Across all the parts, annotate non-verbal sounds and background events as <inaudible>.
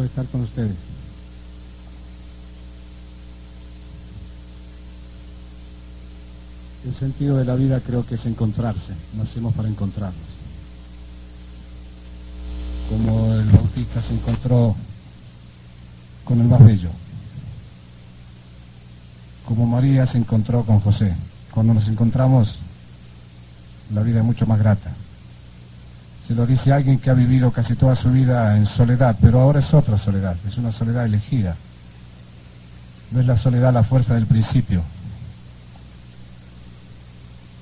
de estar con ustedes. El sentido de la vida creo que es encontrarse, nacemos para encontrarnos. Como el bautista se encontró con el más bello, como María se encontró con José. Cuando nos encontramos, la vida es mucho más grata. Se lo dice alguien que ha vivido casi toda su vida en soledad, pero ahora es otra soledad, es una soledad elegida. No es la soledad la fuerza del principio,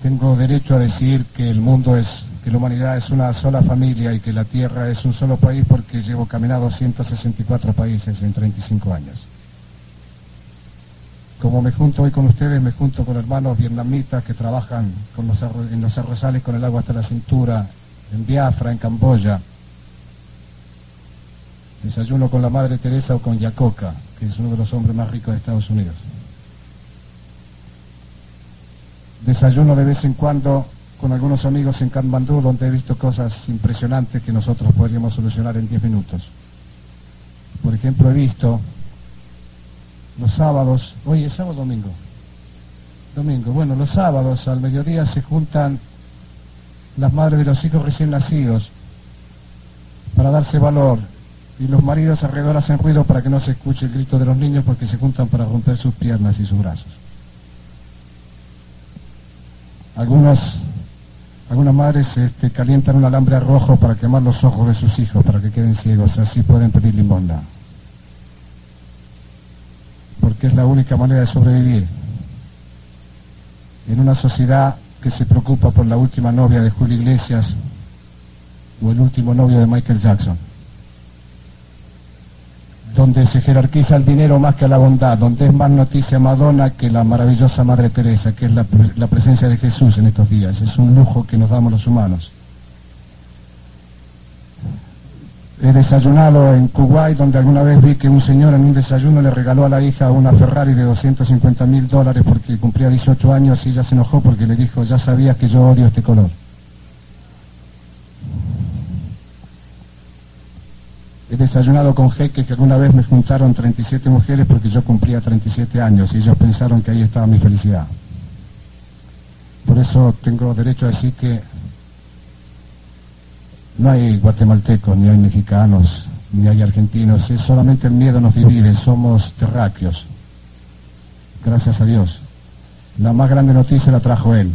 tengo derecho a decir que el mundo es, que la humanidad es una sola familia y que la Tierra es un solo país porque llevo caminado 164 países en 35 años. Como me junto hoy con ustedes, me junto con hermanos vietnamitas que trabajan en los arrozales con el agua hasta la cintura, en Biafra, en Camboya. Desayuno con la Madre Teresa o con Yacoca, que es uno de los hombres más ricos de Estados Unidos. Desayuno de vez en cuando con algunos amigos en Katmandú, donde he visto cosas impresionantes que nosotros podríamos solucionar en 10 minutos. Por ejemplo, he visto los sábados, hoy es sábado domingo. Domingo, bueno, los sábados al mediodía se juntan las madres de los hijos recién nacidos para darse valor y los maridos alrededor hacen ruido para que no se escuche el grito de los niños porque se juntan para romper sus piernas y sus brazos. Algunos, algunas madres este, calientan un alambre rojo para quemar los ojos de sus hijos, para que queden ciegos, así pueden pedir limosna. Porque es la única manera de sobrevivir en una sociedad que se preocupa por la última novia de Julio Iglesias o el último novio de Michael Jackson donde se jerarquiza el dinero más que la bondad, donde es más noticia Madonna que la maravillosa Madre Teresa, que es la, presencia de Jesús en estos días. Es un lujo que nos damos los humanos. He desayunado en Kuwait, donde alguna vez vi que un señor en un desayuno le regaló a la hija una Ferrari de 250 mil dólares porque cumplía 18 años y ella se enojó porque le dijo, ya sabías que yo odio este color. He desayunado con jeques que alguna vez me juntaron 37 mujeres porque yo cumplía 37 años y ellos pensaron que ahí estaba mi felicidad. Por eso tengo derecho a decir que no hay guatemaltecos, ni hay mexicanos, ni hay argentinos, es solamente el miedo nos divide, somos terráqueos. Gracias a Dios. La más grande noticia la trajo él,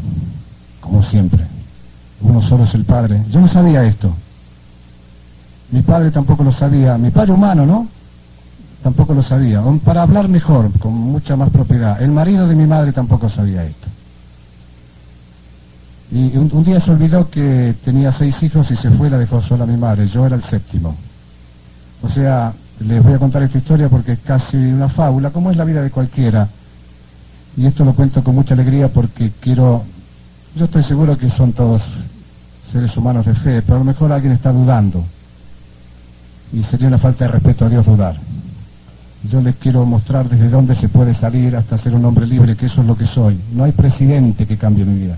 como siempre. Uno solo es el Padre. Yo no sabía esto. Mi padre tampoco lo sabía, mi padre humano, ¿no? Tampoco lo sabía. Para hablar mejor, con mucha más propiedad, el marido de mi madre tampoco sabía esto. Y un, día se olvidó que tenía seis hijos y se fue y la dejó sola mi madre. Yo era el séptimo. O sea, les voy a contar esta historia porque es casi una fábula, como es la vida de cualquiera. Y esto lo cuento con mucha alegría porque quiero, yo estoy seguro que son todos seres humanos de fe, pero a lo mejor alguien está dudando y sería una falta de respeto a Dios dudar. Yo les quiero mostrar desde dónde se puede salir hasta ser un hombre libre, que eso es lo que soy. No hay presidente que cambie mi vida.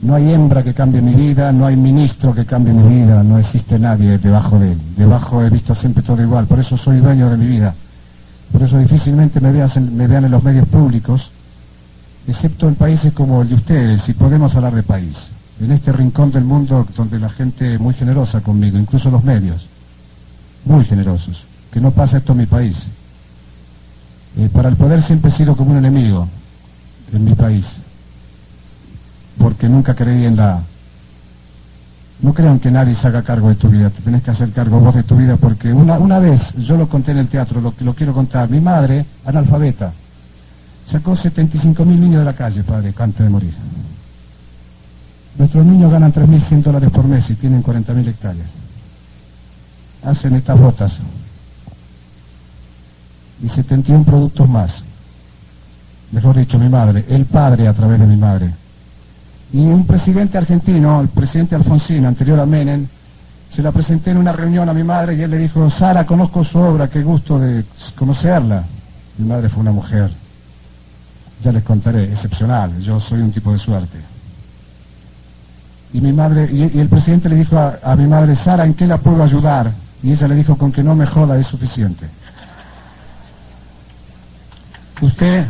No hay hembra que cambie mi vida, no hay ministro que cambie mi vida, no existe nadie debajo de él. Debajo he visto siempre todo igual, por eso soy dueño de mi vida. Por eso difícilmente me me vean en los medios públicos, excepto en países como el de ustedes, si podemos hablar de país. En este rincón del mundo donde la gente es muy generosa conmigo, incluso los medios muy generosos, que no pasa esto en mi país. Eh, para el poder siempre he sido como un enemigo en mi país, porque nunca creí en la... No crean que nadie se haga cargo de tu vida, te tenés que hacer cargo vos de tu vida, porque una, una vez, yo lo conté en el teatro, lo, lo quiero contar, mi madre, analfabeta, sacó 75 mil niños de la calle, padre, antes de morir. Nuestros niños ganan 3.100 dólares por mes y tienen 40.000 hectáreas hacen estas botas y 71 productos más. Mejor dicho, mi madre, el padre a través de mi madre. Y un presidente argentino, el presidente Alfonsín, anterior a Menem, se la presenté en una reunión a mi madre y él le dijo, Sara, conozco su obra, qué gusto de conocerla. Mi madre fue una mujer, ya les contaré, excepcional, yo soy un tipo de suerte. Y mi madre, y, el presidente le dijo a, a mi madre, Sara, ¿en qué la puedo ayudar? Y ella le dijo, con que no me joda es suficiente. Usted...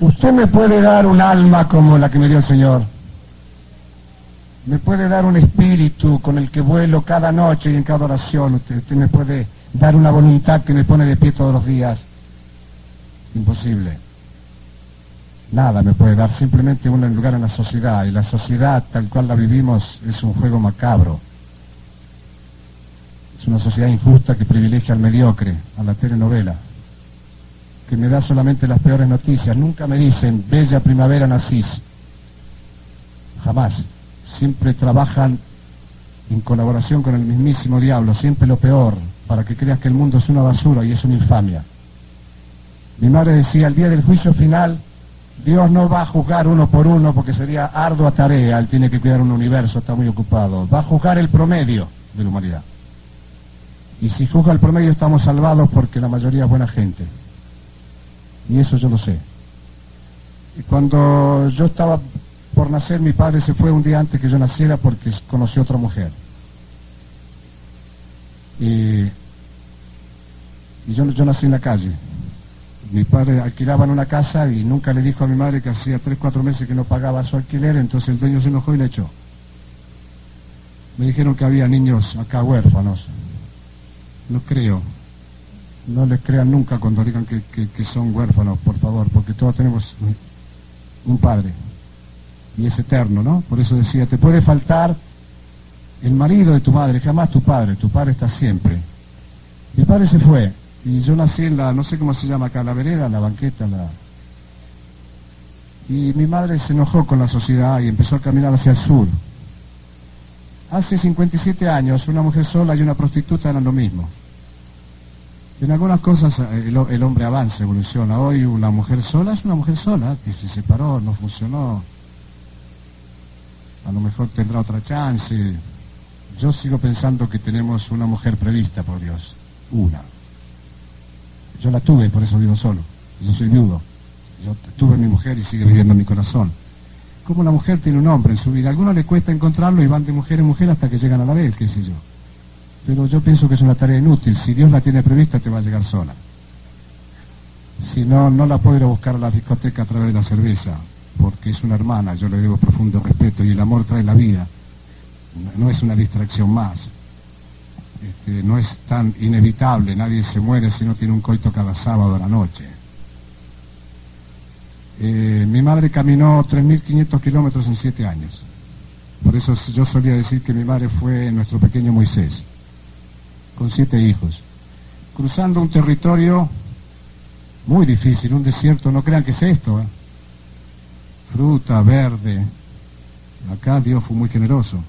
Usted me puede dar un alma como la que me dio el Señor. Me puede dar un espíritu con el que vuelo cada noche y en cada oración. Usted, me puede dar una voluntad que me pone de pie todos los días. Imposible. Nada me puede dar, simplemente un lugar en la sociedad. Y la sociedad tal cual la vivimos es un juego macabro. Es una sociedad injusta que privilegia al mediocre, a la telenovela, que me da solamente las peores noticias. Nunca me dicen, bella primavera nacís. Jamás. Siempre trabajan en colaboración con el mismísimo diablo, siempre lo peor, para que creas que el mundo es una basura y es una infamia. Mi madre decía, el día del juicio final, Dios no va a juzgar uno por uno porque sería ardua tarea, él tiene que cuidar un universo, está muy ocupado. Va a juzgar el promedio de la humanidad. Y si juzga el promedio estamos salvados porque la mayoría es buena gente. Y eso yo lo sé. Y cuando yo estaba por nacer, mi padre se fue un día antes que yo naciera porque conoció otra mujer. Y, y yo, yo nací en la calle. Mi padre alquilaba en una casa y nunca le dijo a mi madre que hacía tres, cuatro meses que no pagaba su alquiler, entonces el dueño se enojó y le echó. Me dijeron que había niños acá huérfanos. No creo. No les crean nunca cuando digan que, que son huérfanos, por favor, porque todos tenemos un padre. Y es eterno, ¿no? Por eso decía, te puede faltar el marido de tu madre, jamás tu padre, tu padre está siempre. Mi padre se fue y yo nací en la, no sé cómo se llama acá, la vereda, la banqueta, la... Y mi madre se enojó con la sociedad y empezó a caminar hacia el sur. Hace 57 años una mujer sola y una prostituta eran lo mismo. En algunas cosas eh, el, hombre avanza, evoluciona. Hoy una mujer sola es una mujer sola que se separó, no funcionó. A lo mejor tendrá otra chance. Yo sigo pensando que tenemos una mujer prevista por Dios. Una. Yo la tuve, por eso vivo solo. Yo soy viudo. Yo tuve mi mujer y sigue viviendo en mi corazón. Como la mujer tiene un hombre en su vida. A algunos le cuesta encontrarlo y van de mujer en mujer hasta que llegan a la vez, qué sé yo. Pero yo pienso que es una tarea inútil. Si Dios la tiene prevista, te va a llegar sola. Si no, no la puedo ir a buscar a la discoteca a través de la cerveza, porque es una hermana, yo le debo profundo respeto y el amor trae la vida. No es una distracción más. Este, no es tan inevitable, nadie se muere si no tiene un coito cada sábado a la noche. Eh, mi madre caminó 3.500 kilómetros en siete años. Por eso yo solía decir que mi madre fue nuestro pequeño Moisés, con siete hijos, cruzando un territorio muy difícil, un desierto, no crean que es esto. ¿eh? Fruta, verde. Acá Dios fue muy generoso.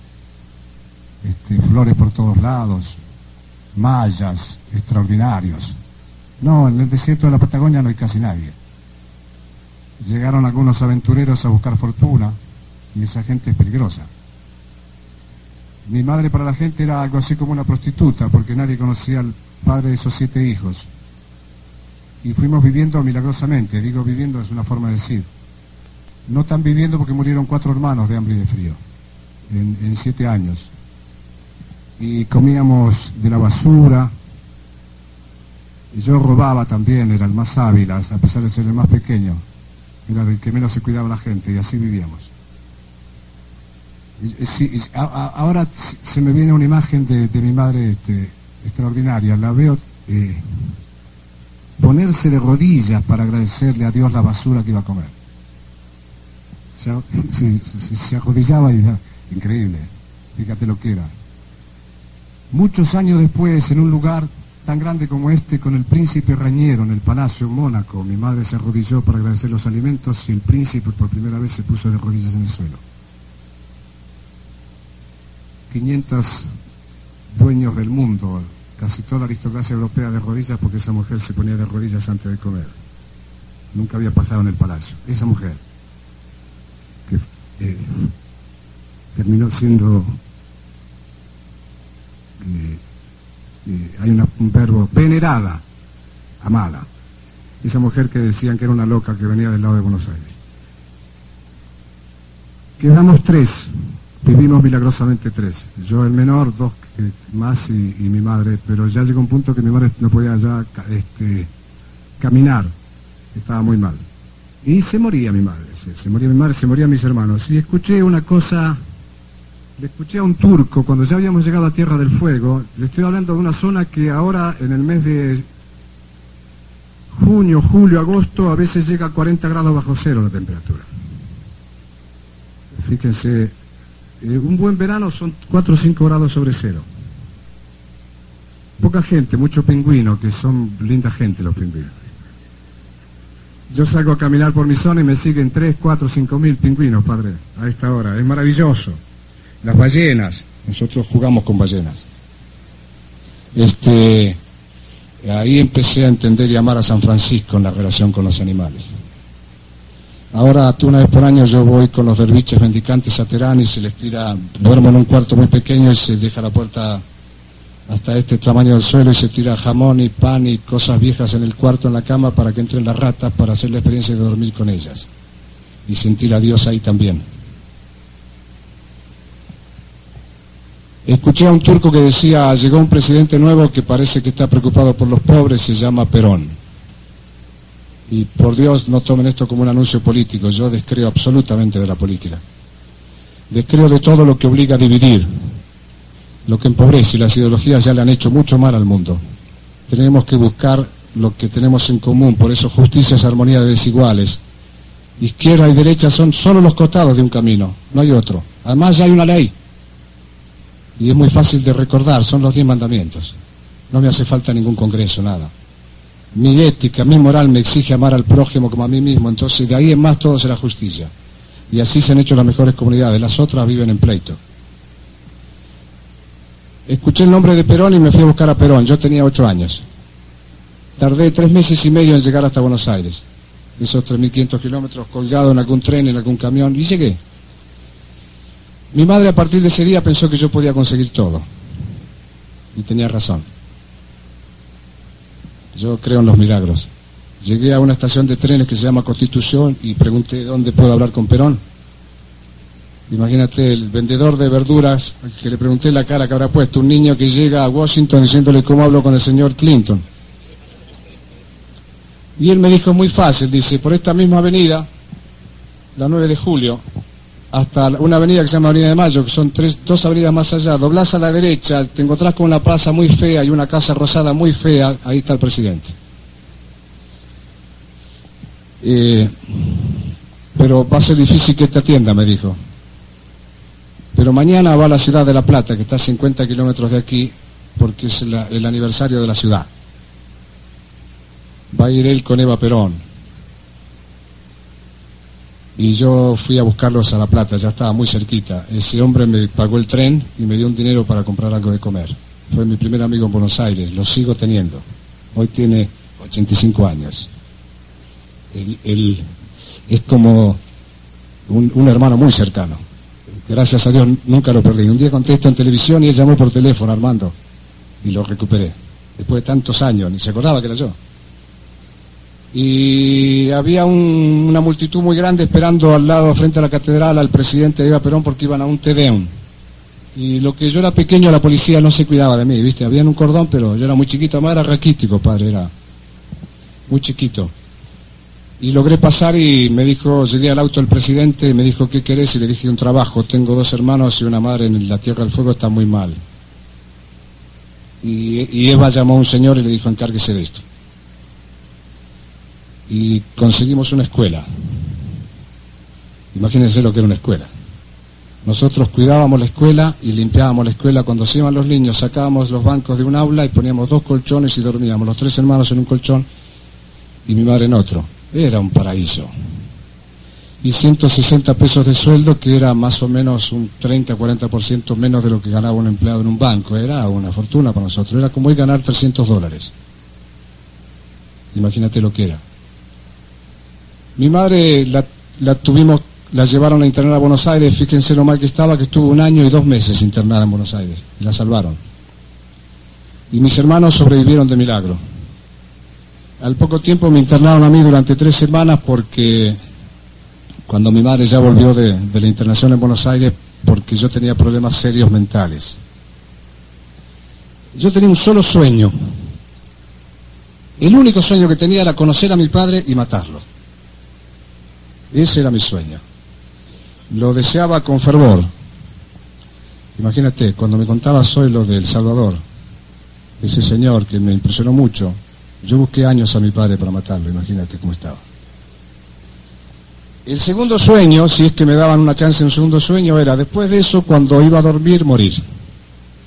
Este, flores por todos lados, mayas extraordinarios. No, en el desierto de la Patagonia no hay casi nadie. Llegaron algunos aventureros a buscar fortuna y esa gente es peligrosa. Mi madre para la gente era algo así como una prostituta porque nadie conocía al padre de esos siete hijos. Y fuimos viviendo milagrosamente, digo viviendo es una forma de decir. No tan viviendo porque murieron cuatro hermanos de hambre y de frío en, en siete años y comíamos de la basura. Yo robaba también, era el más hábil, a pesar de ser el más pequeño. Era el que menos se cuidaba la gente y así vivíamos. Ahora se me viene una imagen de, mi madre este, extraordinaria. La veo eh, ponerse de rodillas para agradecerle a Dios la basura que iba a comer. Se, <laughs> arrodillaba y increíble. Fíjate lo que era. Muchos años después, en un lugar tan grande como este, con el príncipe Rañero en el Palacio Mónaco, mi madre se arrodilló para agradecer los alimentos y el príncipe por primera vez se puso de rodillas en el suelo. 500 dueños del mundo, casi toda la aristocracia europea de rodillas porque esa mujer se ponía de rodillas antes de comer. Nunca había pasado en el palacio. Esa mujer, que eh, terminó siendo eh, eh, hay un verbo, venerada, amada. Esa mujer que decían que era una loca que venía del lado de Buenos Aires. Quedamos tres, vivimos milagrosamente tres. Yo el menor, dos más y, mi madre, pero ya llegó un punto que mi madre no podía ya este, caminar, estaba muy mal. Y se moría mi madre, se, moría mi madre, se morían mis hermanos. Y escuché una cosa, le escuché a un turco cuando ya habíamos llegado a Tierra del Fuego, le estoy hablando de una zona que ahora en el mes de junio, julio, agosto, a veces llega a 40 grados bajo cero la temperatura. Fíjense, un buen verano son 4 o 5 grados sobre cero. Poca gente, mucho pingüino, que son linda gente los pingüinos. Yo salgo a caminar por mi zona y me siguen 3, 4, 5 mil pingüinos, padre, a esta hora. Es maravilloso. Las ballenas, nosotros jugamos con ballenas. Este, ahí empecé a entender y amar a San Francisco en la relación con los animales. Ahora, una vez por año yo voy con los derviches mendicantes a Terán y se les tira, duermo en un cuarto muy pequeño y se deja la puerta hasta este tamaño del suelo y se tira jamón y pan y cosas viejas en el cuarto, en la cama, para que entren las ratas, para hacer la experiencia de dormir con ellas y sentir a Dios ahí también. Escuché a un turco que decía, llegó un presidente nuevo que parece que está preocupado por los pobres, se llama Perón. Y por Dios no tomen esto como un anuncio político, yo descreo absolutamente de la política. Descreo de todo lo que obliga a dividir, lo que empobrece y las ideologías ya le han hecho mucho mal al mundo. Tenemos que buscar lo que tenemos en común, por eso justicia es armonía de desiguales. Izquierda y derecha son solo los costados de un camino, no hay otro. Además ya hay una ley. Y es muy fácil de recordar, son los diez mandamientos. No me hace falta ningún congreso, nada mi ética, mi moral me exige amar al prójimo como a mí mismo, entonces de ahí en más todo será justicia. Y así se han hecho las mejores comunidades, las otras viven en pleito. Escuché el nombre de Perón y me fui a buscar a Perón, yo tenía ocho años. Tardé tres meses y medio en llegar hasta Buenos Aires, esos 3.500 kilómetros colgado en algún tren, en algún camión, y llegué. Mi madre a partir de ese día pensó que yo podía conseguir todo. Y tenía razón. Yo creo en los milagros. Llegué a una estación de trenes que se llama Constitución y pregunté dónde puedo hablar con Perón. Imagínate el vendedor de verduras que le pregunté la cara que habrá puesto un niño que llega a Washington diciéndole cómo hablo con el señor Clinton. Y él me dijo muy fácil, dice, por esta misma avenida, la 9 de julio, hasta una avenida que se llama Avenida de Mayo, que son tres, dos avenidas más allá, doblás a la derecha, te encontrás con una plaza muy fea y una casa rosada muy fea, ahí está el presidente. Eh, pero va a ser difícil que te atienda, me dijo. Pero mañana va a la ciudad de La Plata, que está a 50 kilómetros de aquí, porque es el aniversario de la ciudad. Va a ir él con Eva Perón y yo fui a buscarlos a La Plata, ya estaba muy cerquita. Ese hombre me pagó el tren y me dio un dinero para comprar algo de comer. Fue mi primer amigo en Buenos Aires, lo sigo teniendo. Hoy tiene 85 años. Él, es como un, un, hermano muy cercano. Gracias a Dios nunca lo perdí. Un día contesto en televisión y él llamó por teléfono, Armando, y lo recuperé. Después de tantos años, ni se acordaba que era yo y había una multitud muy grande esperando al lado, frente a la catedral, al presidente Eva Perón porque iban a un Tedeum. Y lo que yo era pequeño, la policía no se cuidaba de mí, ¿viste? Había un cordón, pero yo era muy chiquito, además era raquítico, padre, era muy chiquito. Y logré pasar y me dijo, llegué al auto el presidente y me dijo, ¿qué querés? Y le dije, un trabajo, tengo dos hermanos y una madre en la Tierra del Fuego, está muy mal. Y, y Eva llamó a un señor y le dijo, encárguese de esto y conseguimos una escuela. Imagínense lo que era una escuela. Nosotros cuidábamos la escuela y limpiábamos la escuela. Cuando se iban los niños, sacábamos los bancos de un aula y poníamos dos colchones y dormíamos, los tres hermanos en un colchón y mi madre en otro. Era un paraíso. Y 160 pesos de sueldo, que era más o menos un 30-40% menos de lo que ganaba un empleado en un banco. Era una fortuna para nosotros. Era como ir ganar 300 dólares. Imagínate lo que era. Mi madre la, tuvimos, la llevaron a internar a Buenos Aires, fíjense lo mal que estaba, que estuvo un año y dos meses internada en Buenos Aires, y la salvaron. Y mis hermanos sobrevivieron de milagro. Al poco tiempo me internaron a mí durante tres semanas porque cuando mi madre ya volvió de, la internación en Buenos Aires porque yo tenía problemas serios mentales. Yo tenía un solo sueño. El único sueño que tenía era conocer a mi padre y matarlo. Ese era mi sueño. Lo deseaba con fervor. Imagínate, cuando me contaba soy lo del Salvador, ese señor que me impresionó mucho, yo busqué años a mi padre para matarlo, imagínate cómo estaba. El segundo sueño, si es que me daban una chance en un segundo sueño, era después de eso, cuando iba a dormir, morir.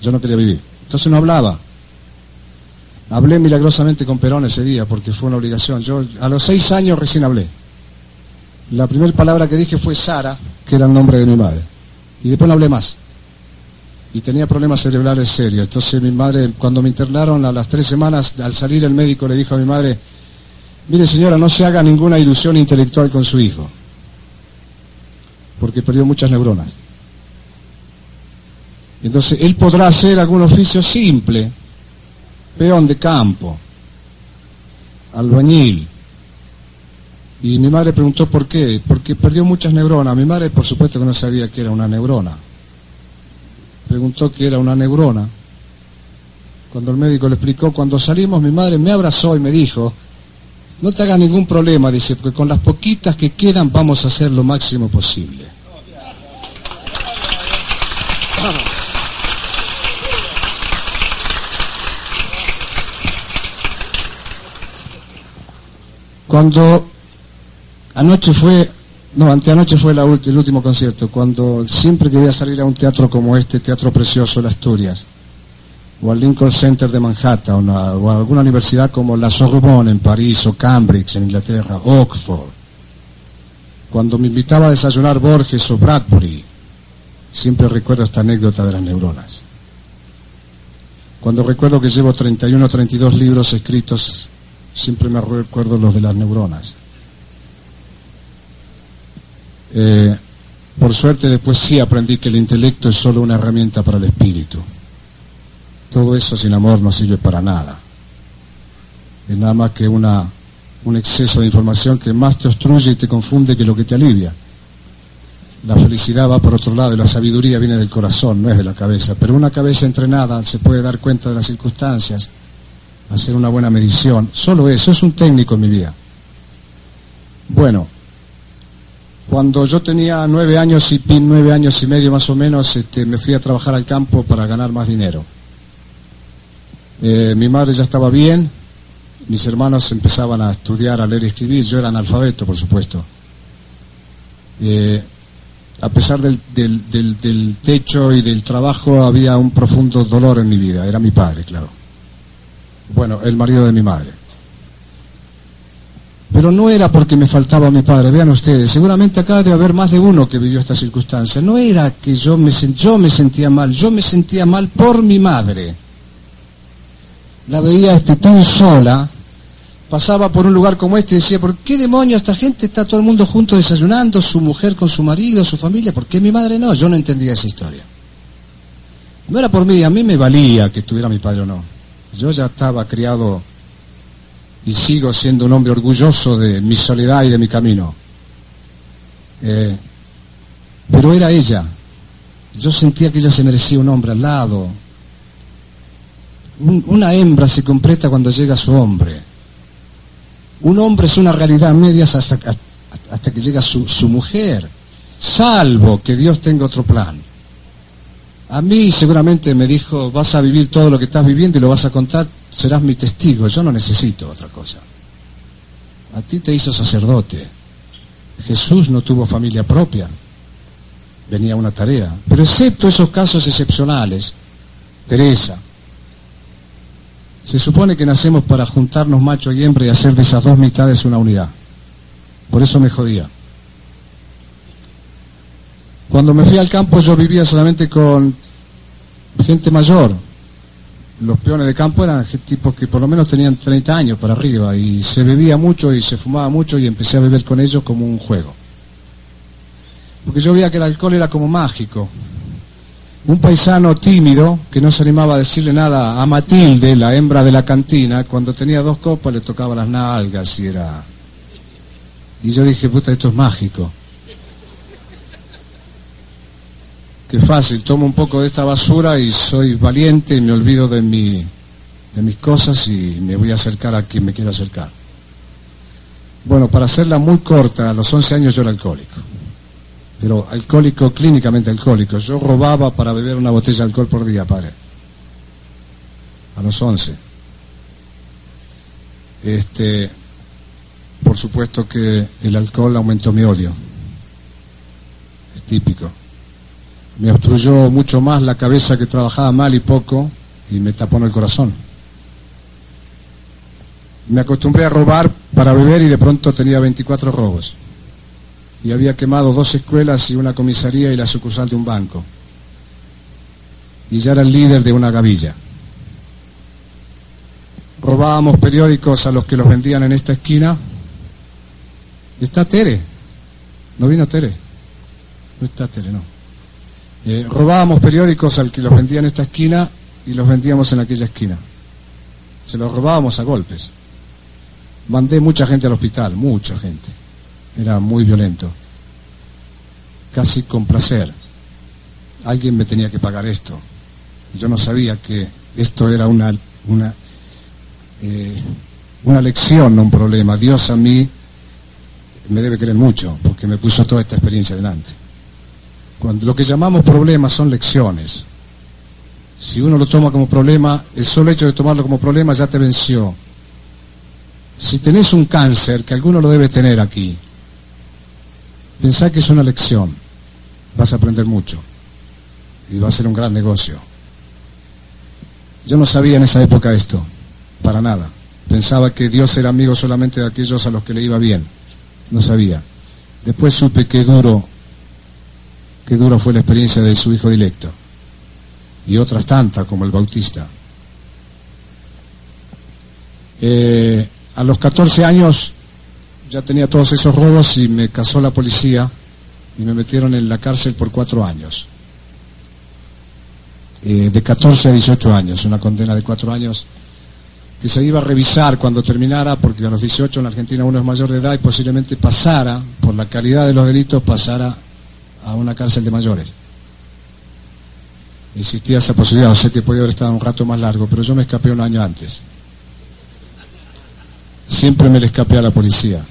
Yo no quería vivir. Entonces no hablaba. Hablé milagrosamente con Perón ese día porque fue una obligación. Yo a los seis años recién hablé. La primera palabra que dije fue Sara, que era el nombre de mi madre. Y después no hablé más. Y tenía problemas cerebrales serios. Entonces mi madre, cuando me internaron a las tres semanas, al salir el médico le dijo a mi madre, mire señora, no se haga ninguna ilusión intelectual con su hijo porque perdió muchas neuronas. Entonces, él podrá hacer algún oficio simple, peón de campo, albañil. Y mi madre preguntó por qué, porque perdió muchas neuronas. Mi madre, por supuesto, que no sabía que era una neurona. Preguntó qué era una neurona. Cuando el médico le explicó, cuando salimos, mi madre me abrazó y me dijo, no te hagas ningún problema, dice, porque con las poquitas que quedan vamos a hacer lo máximo posible. Cuando anoche fue, no, anteanoche fue el último concierto, cuando siempre que voy a salir a un teatro como este, Teatro Precioso de Asturias, o al Lincoln Center de Manhattan, o a, alguna universidad como la Sorbonne en París, o Cambridge en Inglaterra, Oxford, cuando me invitaba a desayunar Borges o Bradbury, siempre recuerdo esta anécdota de las neuronas. Cuando recuerdo que llevo 31 o 32 libros escritos, siempre me recuerdo los de las neuronas. Eh, por suerte después sí aprendí que el intelecto es solo una herramienta para el espíritu. Todo eso sin amor no sirve para nada. Es nada más que una, un exceso de información que más te obstruye y te confunde que lo que te alivia. La felicidad va por otro lado y la sabiduría viene del corazón, no es de la cabeza. Pero una cabeza entrenada se puede dar cuenta de las circunstancias, hacer una buena medición. Solo eso, es un técnico en mi vida. Bueno, cuando yo tenía nueve años y nueve años y medio más o menos, este, me fui a trabajar al campo para ganar más dinero. Eh, mi madre ya estaba bien, mis hermanos empezaban a estudiar, a leer y escribir, yo era analfabeto, por supuesto. Eh, a pesar del, del, techo y del trabajo, había un profundo dolor en mi vida. Era mi padre, claro. Bueno, el marido de mi madre. Pero no era porque me faltaba mi padre, vean ustedes, seguramente acá debe haber más de uno que vivió esta circunstancia. No era que yo me, yo me sentía mal, yo me sentía mal por mi madre. La veía este, tan sola, pasaba por un lugar como este y decía, ¿por qué demonios esta gente está todo el mundo junto desayunando, su mujer con su marido, su familia? ¿Por qué mi madre no? Yo no entendía esa historia. No era por mí, a mí me valía que estuviera mi padre o no. Yo ya estaba criado y sigo siendo un hombre orgulloso de mi soledad y de mi camino. Eh, pero era ella. Yo sentía que ella se merecía un hombre al lado. una hembra se completa cuando llega su hombre. Un hombre es una realidad media hasta, hasta que llega su, su mujer, salvo que Dios tenga otro plan. A mí seguramente me dijo, vas a vivir todo lo que estás viviendo y lo vas a contar, serás mi testigo, yo no necesito otra cosa. A ti te hizo sacerdote. Jesús no tuvo familia propia, venía una tarea. Pero excepto esos casos excepcionales, Teresa, se supone que nacemos para juntarnos macho y hembra y hacer de esas dos mitades una unidad. Por eso me jodía. Cuando me fui al campo yo vivía solamente con gente mayor. Los peones de campo eran tipos que por lo menos tenían 30 años para arriba y se bebía mucho y se fumaba mucho y empecé a beber con ellos como un juego. Porque yo veía que el alcohol era como mágico. Un paisano tímido, que no se animaba a decirle nada a Matilde, la hembra de la cantina, cuando tenía dos copas le tocaba las nalgas y era... Y yo dije, puta, esto es mágico. Qué fácil, tomo un poco de esta basura y soy valiente y me olvido de, mi, de mis cosas y me voy a acercar a quien me quiera acercar. Bueno, para hacerla muy corta, a los 11 años yo era alcohólico. Pero alcohólico, clínicamente alcohólico. Yo robaba para beber una botella de alcohol por día, padre. A los 11. Este, por supuesto que el alcohol aumentó mi odio. Es típico me obstruyó mucho más la cabeza que trabajaba mal y poco y me tapó en el corazón. Me acostumbré a robar para beber y de pronto tenía 24 robos. Y había quemado dos escuelas y una comisaría y la sucursal de un banco. Y ya era el líder de una gavilla. Robábamos periódicos a los que los vendían en esta esquina. Está Tere. ¿No vino Tere? No está Tere, no. Eh, robábamos periódicos al que los vendía en esta esquina y los vendíamos en aquella esquina. Se los robábamos a golpes. Mandé mucha gente al hospital, mucha gente. Era muy violento. Casi con placer. Alguien me tenía que pagar esto. Yo no sabía que esto era una, una, eh, una lección, no un problema. Dios a mí me debe querer mucho porque me puso toda esta experiencia delante. Cuando lo que llamamos problemas son lecciones. Si uno lo toma como problema, el solo hecho de tomarlo como problema ya te venció. Si tenés un cáncer, que alguno lo debe tener aquí, pensá que es una lección. Vas a aprender mucho. Y va a ser un gran negocio. Yo no sabía en esa época esto, para nada. Pensaba que Dios era amigo solamente de aquellos a los que le iba bien. No sabía. Después supe que duro qué dura fue la experiencia de su hijo directo y otras tantas como el Bautista. Eh, a los 14 años ya tenía todos esos robos y me casó la policía y me metieron en la cárcel por cuatro años. Eh, de 14 a 18 años, una condena de cuatro años que se iba a revisar cuando terminara, porque a los 18 en Argentina uno es mayor de edad y posiblemente pasara, por la calidad de los delitos, pasara a una cárcel de mayores. Existía esa posibilidad, o sé que podía haber estado un rato más largo, pero yo me escapé un año antes. Siempre me le escapé a la policía.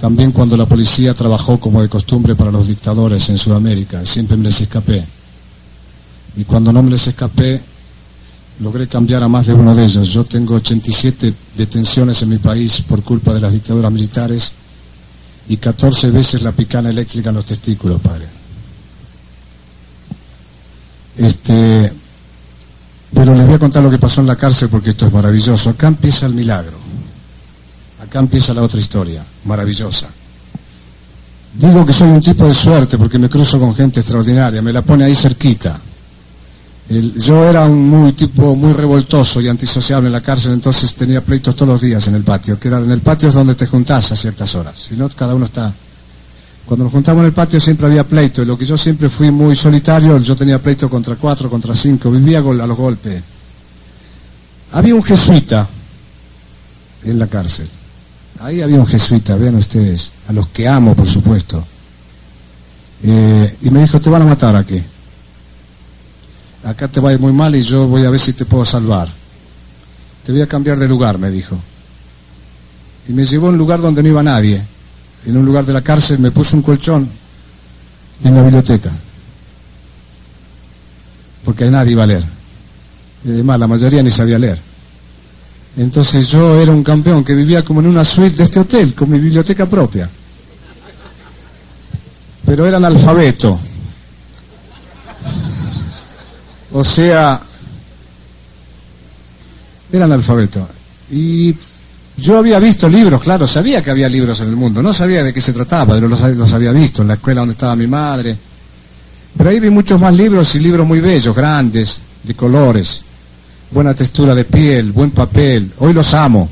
También cuando la policía trabajó como de costumbre para los dictadores en Sudamérica, siempre me les escapé. Y cuando no me les escapé, logré cambiar a más de uno de ellos. Yo tengo 87 detenciones en mi país por culpa de las dictaduras militares y 14 veces la picana eléctrica en los testículos, padre. Este, pero les voy a contar lo que pasó en la cárcel porque esto es maravilloso. Acá empieza el milagro. Acá empieza la otra historia, maravillosa. Digo que soy un tipo de suerte porque me cruzo con gente extraordinaria, me la pone ahí cerquita yo era un muy tipo muy revoltoso y antisociable en la cárcel, entonces tenía pleitos todos los días en el patio, que era en el patio es donde te juntás a ciertas horas, si no cada uno está. Cuando nos juntamos en el patio siempre había pleito, y lo que yo siempre fui muy solitario, yo tenía pleito contra cuatro, contra cinco, vivía a los golpes. Había un jesuita en la cárcel. Ahí había un jesuita, vean ustedes, a los que amo, por supuesto. Eh, y me dijo, te van a matar aquí acá te va muy mal y yo voy a ver si te puedo salvar. Te voy a cambiar de lugar, me dijo. Y me llevó a un lugar donde no iba nadie. En un lugar de la cárcel me puso un colchón en la biblioteca. Porque nadie iba a leer. Y además, la mayoría ni sabía leer. Entonces yo era un campeón que vivía como en una suite de este hotel, con mi biblioteca propia. Pero era analfabeto. O sea, era analfabeto. Y yo había visto libros, claro, sabía que había libros en el mundo, no sabía de qué se trataba, pero los, los había visto en la escuela donde estaba mi madre. Pero ahí vi muchos más libros y libros muy bellos, grandes, de colores, buena textura de piel, buen papel. Hoy los amo.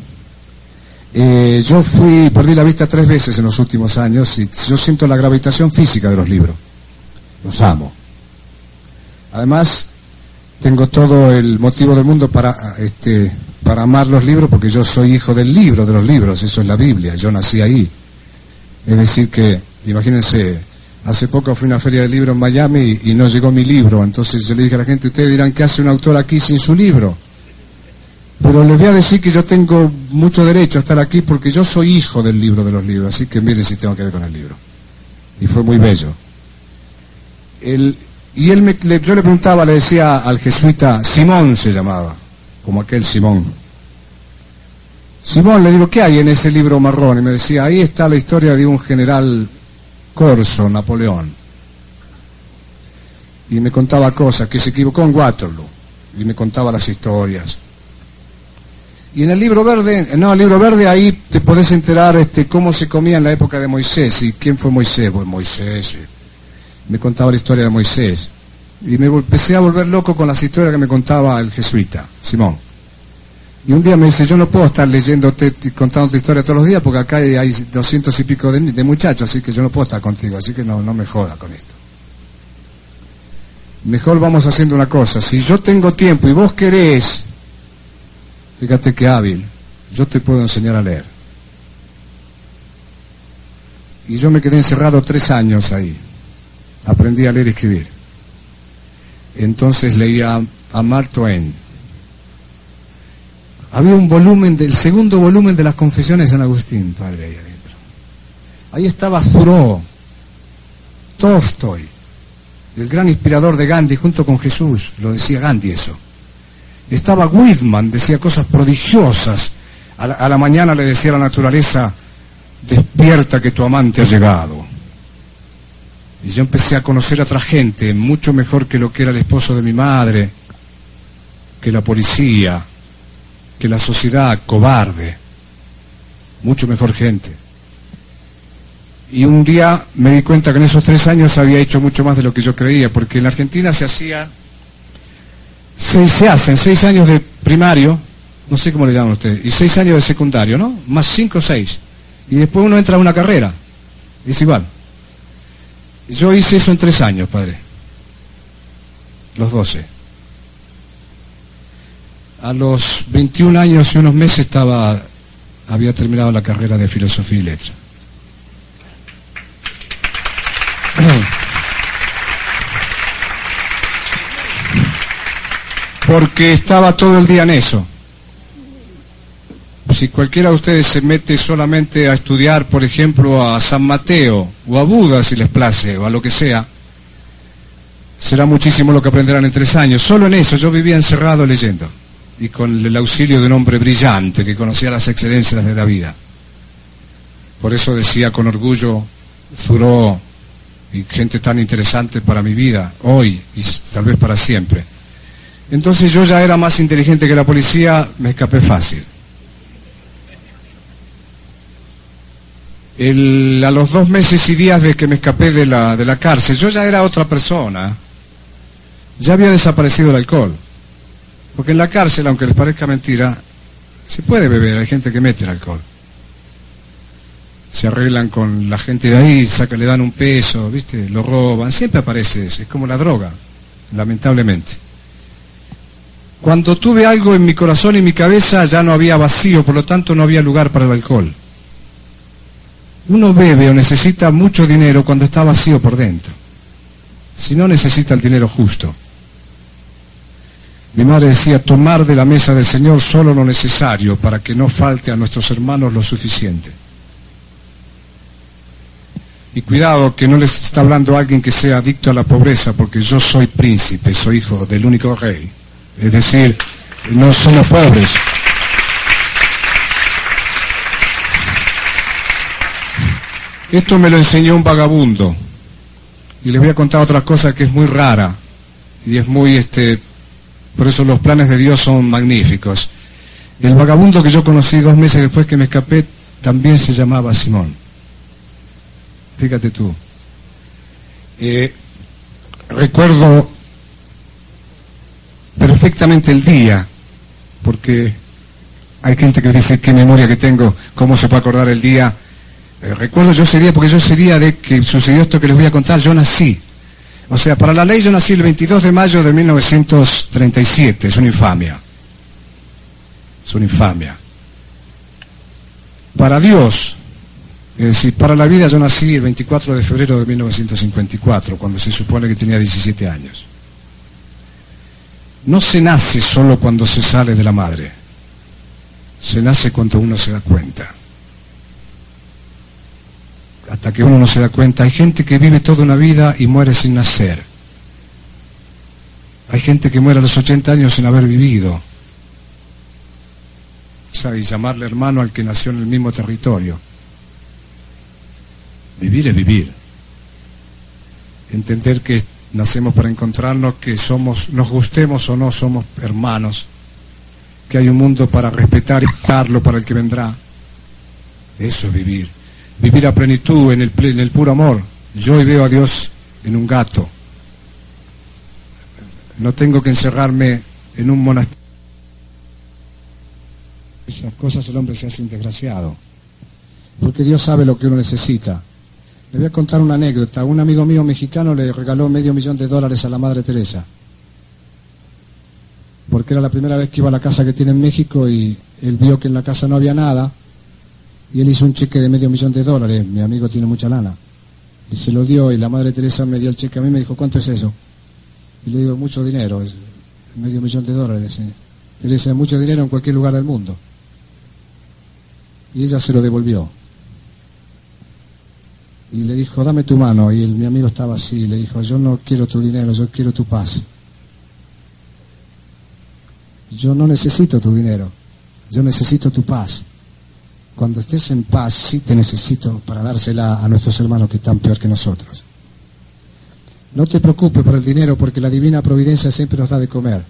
Eh, yo fui, perdí la vista tres veces en los últimos años y yo siento la gravitación física de los libros. Los amo. Además, tengo todo el motivo del mundo para, este, para amar los libros, porque yo soy hijo del libro, de los libros, eso es la Biblia, yo nací ahí. Es decir que, imagínense, Hace poco fui a una feria de libros en Miami y, no llegó mi libro. Entonces yo le dije a la gente, ustedes dirán, ¿qué hace un autor aquí sin su libro? Pero les voy a decir que yo tengo mucho derecho a estar aquí porque yo soy hijo del libro de los libros. Así que miren si tengo que ver con el libro. Y fue muy bello. Y él me, yo le preguntaba, le decía al jesuita, Simón se llamaba, como aquel Simón. Simón, le digo, ¿qué hay en ese libro marrón? Y me decía, ahí está la historia de un general corso, Napoleón. Y me contaba cosas, que se equivocó en Waterloo. Y me contaba las historias. Y en el libro verde, no, el libro verde ahí te podés enterar este, cómo se comía en la época de Moisés y quién fue Moisés. Pues Moisés. Me contaba la historia de Moisés. Y me empecé a volver loco con las historias que me contaba el jesuita, Simón. Y un día me dice, yo no puedo estar leyéndote tu historia todos los días porque acá hay doscientos y pico de, muchachos, así que yo no puedo estar contigo, así que no, no me joda con esto. Mejor vamos haciendo una cosa, si yo tengo tiempo y vos querés, fíjate qué hábil, yo te puedo enseñar a leer. Y yo me quedé encerrado tres años ahí, aprendí a leer y escribir. Entonces leía a Mark Twain, había un volumen, del segundo volumen de las confesiones de San Agustín, padre, ahí adentro. Ahí estaba Thoreau, Tolstoy, el gran inspirador de Gandhi junto con Jesús, lo decía Gandhi eso. Estaba Whitman, decía cosas prodigiosas. A la, a la mañana le decía a la naturaleza, despierta que tu amante ha llegado. Y yo empecé a conocer a otra gente, mucho mejor que lo que era el esposo de mi madre, que la policía, que la sociedad cobarde, mucho mejor gente. Y un día me di cuenta que en esos tres años había hecho mucho más de lo que yo creía, porque en la Argentina se hacía, se, hacen seis años de primario, no sé cómo le llaman ustedes, y seis años de secundario, ¿no? Más cinco o seis. Y después uno entra a una carrera, es igual. Yo hice eso en tres años, padre. Los doce a los 21 años y unos meses estaba, había terminado la carrera de filosofía y letras. Porque estaba todo el día en eso. Si cualquiera de ustedes se mete solamente a estudiar, por ejemplo, a San Mateo o a Buda, si les place, o a lo que sea, será muchísimo lo que aprenderán en tres años. Solo en eso yo vivía encerrado leyendo y con el auxilio de un hombre brillante que conocía las excelencias de la vida. Por eso decía con orgullo, Zuró y gente tan interesante para mi vida, hoy y tal vez para siempre. Entonces yo ya era más inteligente que la policía, me escapé fácil. A los dos meses y días de que me escapé de la, de la cárcel, yo ya era otra persona. Ya había desaparecido el alcohol. Porque en la cárcel, aunque les parezca mentira, se puede beber, hay gente que mete el alcohol. Se arreglan con la gente de ahí, saca, le dan un peso, ¿viste? Lo roban, siempre aparece eso, es como la droga, lamentablemente. Cuando tuve algo en mi corazón y mi cabeza ya no había vacío, por lo tanto no había lugar para el alcohol. Uno bebe o necesita mucho dinero cuando está vacío por dentro. Si no necesita el dinero justo. Mi madre decía, tomar de la mesa del Señor solo lo necesario para que no falte a nuestros hermanos lo suficiente. Y cuidado que no les está hablando alguien que sea adicto a la pobreza, porque yo soy príncipe, soy hijo del único rey. Es decir, no somos pobres. Esto me lo enseñó un vagabundo. Y les voy a contar otra cosa que es muy rara y es muy este, por eso los planes de Dios son magníficos. El vagabundo que yo conocí dos meses después que me escapé también se llamaba Simón. Fíjate tú. Eh, recuerdo perfectamente el día, porque hay gente que dice qué memoria que tengo, cómo se puede acordar el día. Eh, recuerdo yo ese día, porque yo ese día de que sucedió esto que les voy a contar, yo nací. O sea, para la ley yo nací el 22 de mayo de 1937, es una infamia. Es una infamia. Para Dios, Es decir, para la vida yo nací el 24 de febrero de 1954, cuando se supone que tenía 17 años. No se nace solo cuando se sale de la madre, se nace cuando uno se da cuenta. Hasta que uno no se da cuenta, hay gente que vive toda una vida y muere sin nacer. Hay gente que muere a los 80 años sin haber vivido. Y llamarle hermano al que nació en el mismo territorio. Vivir es vivir. Entender que nacemos para encontrarnos, que somos, nos gustemos o no, somos hermanos, que hay un mundo para respetar y darlo para el que vendrá. Eso es vivir. Vivir a plenitud en el, en el puro amor. Yo hoy veo a Dios en un gato. No tengo que encerrarme en un monasterio. Esas cosas el hombre se hace desgraciado. Porque Dios sabe lo que uno necesita. Le voy a contar una anécdota. Un amigo mío mexicano le regaló medio millón de dólares a la Madre Teresa. Porque era la primera vez que iba a la casa que tiene en México y él vio que en la casa no había nada. Y él hizo un cheque de medio millón de dólares. Mi amigo tiene mucha lana. Y se lo dio y la Madre Teresa me dio el cheque a mí y me dijo, ¿cuánto es eso? Y le digo, mucho dinero, medio millón de dólares. Teresa, mucho dinero en cualquier lugar del mundo. Y ella se lo devolvió y le dijo, dame tu mano. Y mi amigo estaba así, le dijo, yo no quiero tu dinero, yo quiero tu paz. Yo no necesito tu dinero, yo necesito tu paz. Cuando estés en paz, sí te necesito para dársela a nuestros hermanos que están peor que nosotros. No te preocupes por el dinero porque la divina providencia siempre nos da de comer.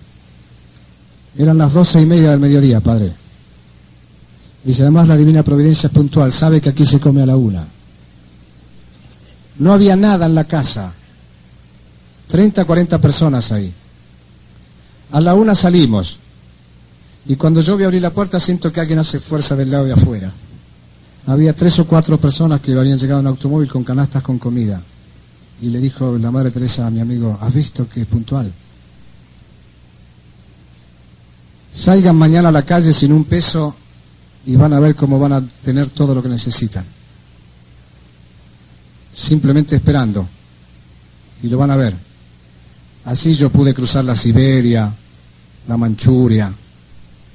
Eran las doce y media del mediodía, padre. Dice, además la divina providencia es puntual, sabe que aquí se come a la una. No había nada en la casa. 30, 40 personas ahí. A la una salimos. Y cuando yo voy a abrir la puerta siento que alguien hace fuerza del lado de afuera. Había tres o cuatro personas que habían llegado en automóvil con canastas con comida. Y le dijo la Madre Teresa a mi amigo, ¿has visto que es puntual? Salgan mañana a la calle sin un peso y van a ver cómo van a tener todo lo que necesitan simplemente esperando. Y lo van a ver. Así yo pude cruzar la Siberia, la Manchuria,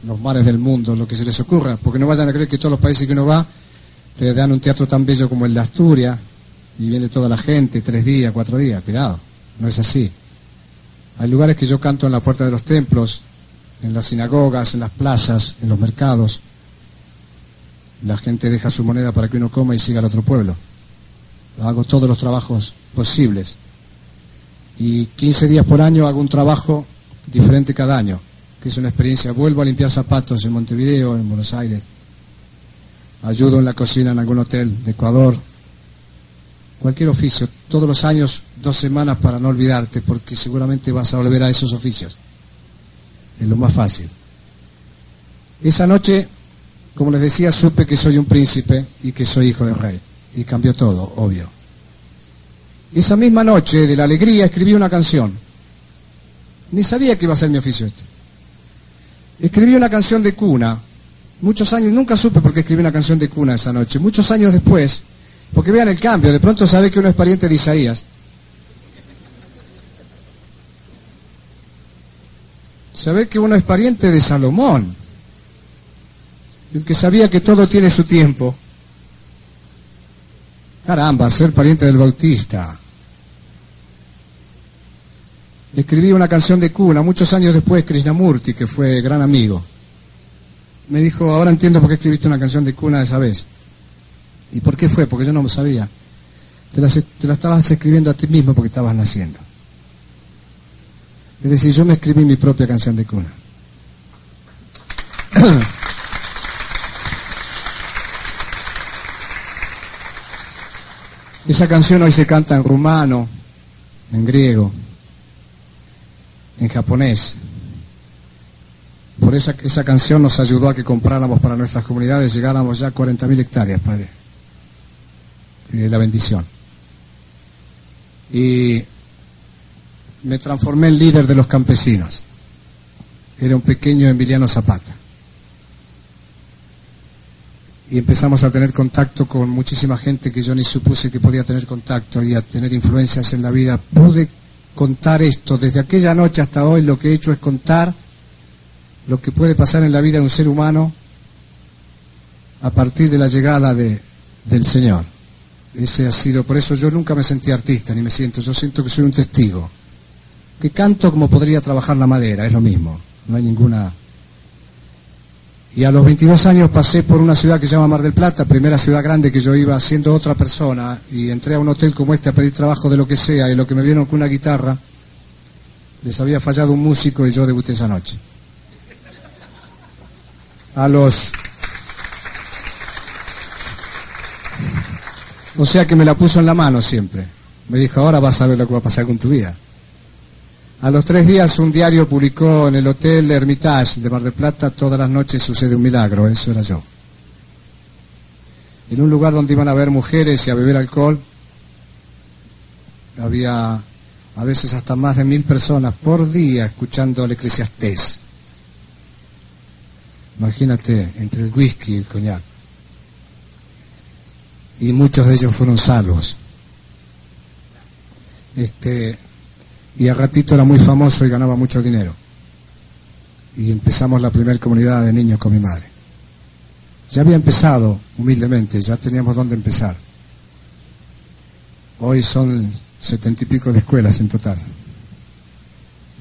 los mares del mundo, lo que se les ocurra, porque no vayan a creer que todos los países que uno va te dan un teatro tan bello como el de Asturias y viene toda la gente, tres días, cuatro días, cuidado, no es así. Hay lugares que yo canto en la puerta de los templos, en las sinagogas, en las plazas, en los mercados. La gente deja su moneda para que uno coma y siga al otro pueblo hago todos los trabajos posibles. Y 15 días por año hago un trabajo diferente cada año, que es una experiencia. Vuelvo a limpiar zapatos en Montevideo, en Buenos Aires. Ayudo en la cocina en algún hotel de Ecuador. Cualquier oficio. Todos los años, dos semanas para no olvidarte, porque seguramente vas a volver a esos oficios. Es lo más fácil. Esa noche, como les decía, supe que soy un príncipe y que soy hijo del rey y cambió todo, obvio. Esa misma noche de la alegría escribí una canción. Ni sabía que iba a ser mi oficio este. Escribí una canción de cuna. Muchos años, nunca supe por qué escribí una canción de cuna esa noche. Muchos años después, porque vean el cambio, de pronto sabe que uno es pariente de Isaías. Sabe que uno es pariente de Salomón. El que sabía que todo tiene su tiempo. Caramba, ser pariente del Bautista. Escribí una canción de cuna muchos años después, Krishnamurti, que fue gran amigo. Me dijo, ahora entiendo por qué escribiste una canción de cuna esa vez. ¿Y por qué fue? Porque yo no lo sabía. Te la, te la estabas escribiendo a ti mismo porque estabas naciendo. Es decir, yo me escribí mi propia canción de cuna. <coughs> Esa canción hoy se canta en rumano, en griego, en japonés. Por esa, esa canción nos ayudó a que compráramos para nuestras comunidades, llegáramos ya a 40.000 hectáreas, Padre. la bendición. Y me transformé en líder de los campesinos. Era un pequeño Emiliano Zapata. y empezamos a tener contacto con muchísima gente que yo ni supuse que podía tener contacto y a tener influencias en la vida. Pude contar esto. Desde aquella noche hasta hoy lo que he hecho es contar lo que puede pasar en la vida de un ser humano a partir de la llegada de, del Señor. Ese ha sido, por eso yo nunca me sentí artista, ni me siento, yo siento que soy un testigo. Que canto como podría trabajar la madera, es lo mismo, no hay ninguna y a los 22 años pasé por una ciudad que se llama Mar del Plata, primera ciudad grande que yo iba siendo otra persona, y entré a un hotel como este a pedir trabajo de lo que sea, y lo que me vieron con una guitarra, les había fallado un músico y yo debuté esa noche. A los... O sea que me la puso en la mano siempre. Me dijo, ahora vas a ver lo que va a pasar con tu vida. A los tres días un diario publicó en el Hotel Hermitage de Mar del Plata, todas las noches sucede un milagro, eso era yo. En un lugar donde iban a ver mujeres y a beber alcohol, había a veces hasta más de mil personas por día escuchando al eclesiastés. Imagínate, entre el whisky y el coñac. Y muchos de ellos fueron salvos. Este, y a ratito era muy famoso y ganaba mucho dinero. Y empezamos la primera comunidad de niños con mi madre. Ya había empezado humildemente, ya teníamos dónde empezar. Hoy son setenta y pico de escuelas en total.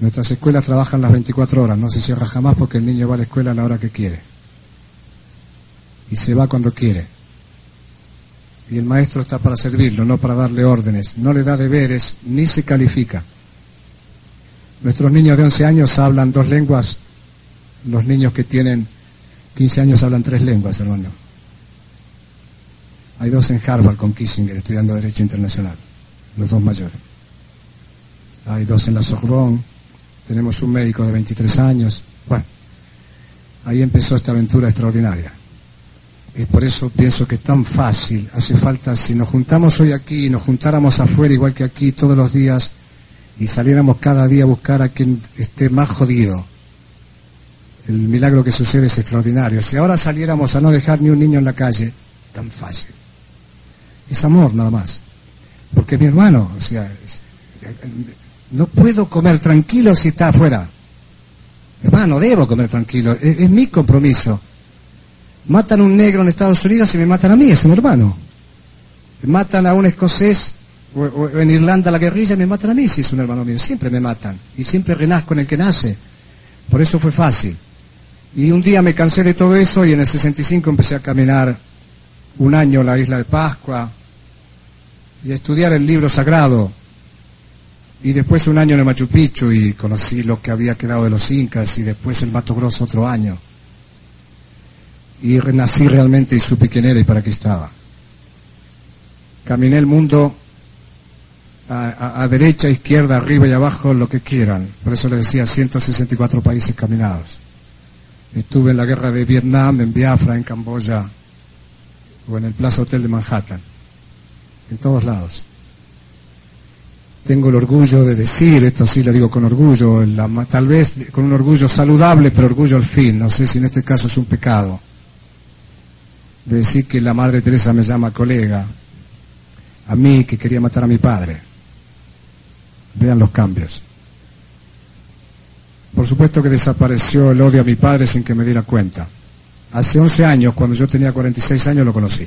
Nuestras escuelas trabajan las 24 horas, no se cierra jamás porque el niño va a la escuela a la hora que quiere. Y se va cuando quiere. Y el maestro está para servirlo, no para darle órdenes. No le da deberes ni se califica. Nuestros niños de 11 años hablan dos lenguas, los niños que tienen 15 años hablan tres lenguas, hermano. Hay dos en Harvard con Kissinger estudiando Derecho Internacional, los dos mayores. Hay dos en la Sorbonne, tenemos un médico de 23 años. Bueno, ahí empezó esta aventura extraordinaria. Y por eso pienso que es tan fácil, hace falta, si nos juntamos hoy aquí y nos juntáramos afuera igual que aquí todos los días, y saliéramos cada día a buscar a quien esté más jodido, el milagro que sucede es extraordinario. Si ahora saliéramos a no dejar ni un niño en la calle, tan fácil. Es amor nada más. Porque mi hermano, o sea, no puedo comer tranquilo si está afuera. Hermano, debo comer tranquilo. Es, es, mi compromiso. Matan a un negro en Estados Unidos y me matan a mí, es un hermano. Matan a un escocés o, en Irlanda la guerrilla me matan a mí si es un hermano mío. Siempre me matan. Y siempre renazco en el que nace. Por eso fue fácil. Y un día me cansé de todo eso y en el 65 empecé a caminar un año la isla de Pascua y a estudiar el libro sagrado. Y después un año en el Machu Picchu y conocí lo que había quedado de los incas y después el Mato Grosso otro año. Y renací realmente y supe quién era y para qué estaba. Caminé el mundo a, derecha, izquierda, arriba y abajo, lo que quieran. Por eso le decía 164 países caminados. Estuve en la guerra de Vietnam, en Biafra, en Camboya, o en el Plaza Hotel de Manhattan. En todos lados. Tengo el orgullo de decir, esto sí lo digo con orgullo, tal vez con un orgullo saludable, pero orgullo al fin. No sé si en este caso es un pecado. De decir que la Madre Teresa me llama colega. A mí que quería matar a mi padre Vean los cambios. Por supuesto que desapareció el odio a mi padre sin que me diera cuenta. Hace 11 años, cuando yo tenía 46 años, lo conocí.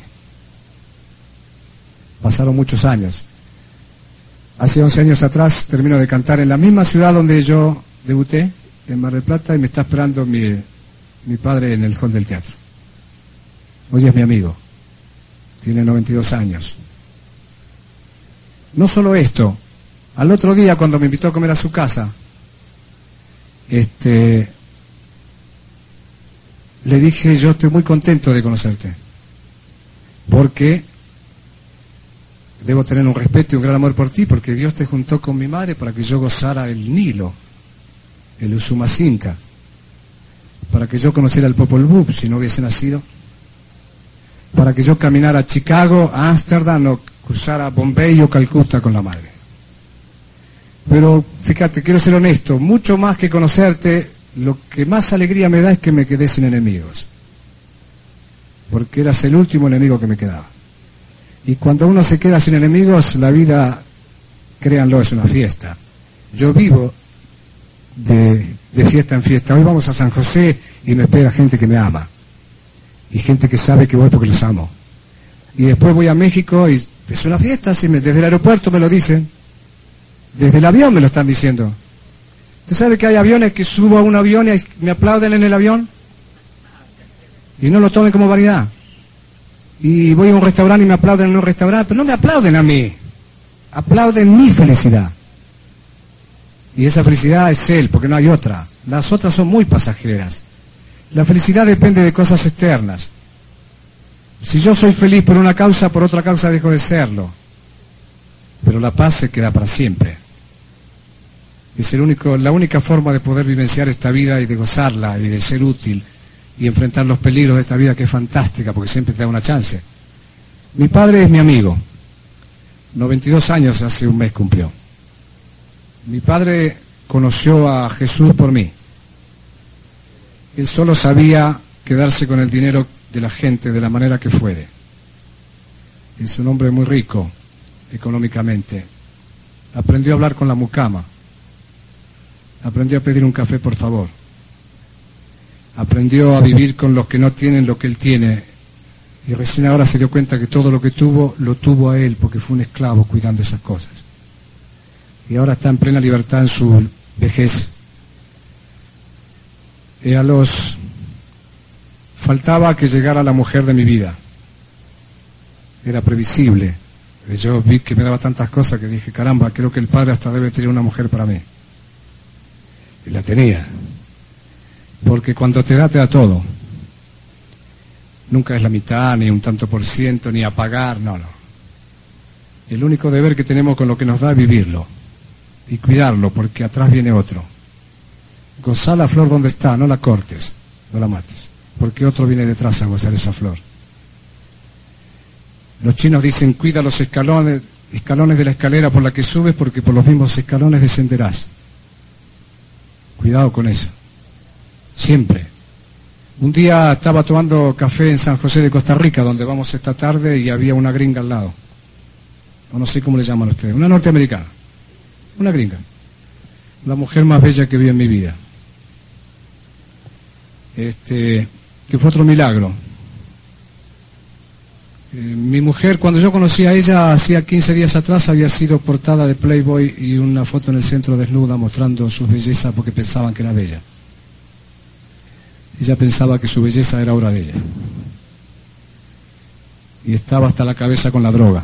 Pasaron muchos años. Hace 11 años atrás termino de cantar en la misma ciudad donde yo debuté, en Mar del Plata, y me está esperando mi, mi padre en el hall del teatro. Hoy es mi amigo. Tiene 92 años. No solo esto, al otro día, cuando me invitó a comer a su casa, este, le dije, yo estoy muy contento de conocerte, porque debo tener un respeto y un gran amor por ti, porque Dios te juntó con mi madre para que yo gozara el Nilo, el Usumacinta, para que yo conociera el Popol Vuh si no hubiese nacido, para que yo caminara a Chicago, a Ámsterdam o cruzara Bombay o Calcuta con la madre. Pero fíjate, quiero ser honesto, mucho más que conocerte, lo que más alegría me da es que me quedé sin enemigos. porque eras el último enemigo que me quedaba. Y cuando uno se queda sin enemigos, la vida, créanlo, es una fiesta. Yo vivo de, de fiesta en fiesta. Hoy vamos a San José y me espera gente que me ama. Y gente que sabe que voy porque los amo. Y después voy a México y es una fiesta, si me, desde el aeropuerto me lo dicen. Desde el avión me lo están diciendo. ¿Usted sabe que hay aviones que subo a un avión y me aplauden en el avión? Y no lo tomen como variedad. Y voy a un restaurante y me aplauden en un restaurante, pero no me aplauden a mí. Aplauden mi felicidad. Y esa felicidad es Él, porque no hay otra. Las otras son muy pasajeras. La felicidad depende de cosas externas. Si yo soy feliz por una causa, por otra causa dejo de serlo. Pero la paz se queda para siempre. Es la única forma de poder vivenciar esta vida y de gozarla y de ser útil y enfrentar los peligros de esta vida que es fantástica porque siempre te da una chance. Mi padre es mi amigo. 92 años hace un mes cumplió. Mi padre conoció a Jesús por mí. Él solo sabía quedarse con el dinero de la gente de la manera que fuere. Es un hombre muy rico económicamente. Aprendió a hablar con la mucama. Aprendió a pedir un café, por favor. Aprendió a vivir con los que no tienen lo que él tiene. Y recién ahora se dio cuenta que todo lo que tuvo, lo tuvo a él porque fue un esclavo cuidando esas cosas. Y ahora está en plena libertad en su vejez. Y a los faltaba que llegara la mujer de mi vida. Era previsible. Yo vi que me daba tantas cosas que dije, caramba, creo que el padre hasta debe tener una mujer para mí. Y la tenía. Porque cuando te da, te todo. Nunca es la mitad, ni un tanto por ciento, ni a pagar, no, no. El único deber que tenemos con lo que nos da es vivirlo y cuidarlo, porque atrás viene otro. Gozar la flor donde está, no la cortes, no la mates, porque otro viene detrás a gozar esa flor. Los chinos dicen, cuida los escalones, escalones de la escalera por la que subes, porque por los mismos escalones descenderás. Cuidado con eso. Siempre. Un día estaba tomando café en San José de Costa Rica, donde vamos esta tarde, y había una gringa al lado. No sé cómo le llaman ustedes, una norteamericana. Una gringa. La mujer más bella que vi en mi vida. Este, que fue otro milagro. Eh, mi mujer, cuando yo conocí a ella, hacía 15 días atrás, había sido portada de Playboy y una foto en el centro desnuda mostrando su belleza porque pensaban que era bella. Ella pensaba que su belleza era obra de ella. Y estaba hasta la cabeza con la droga.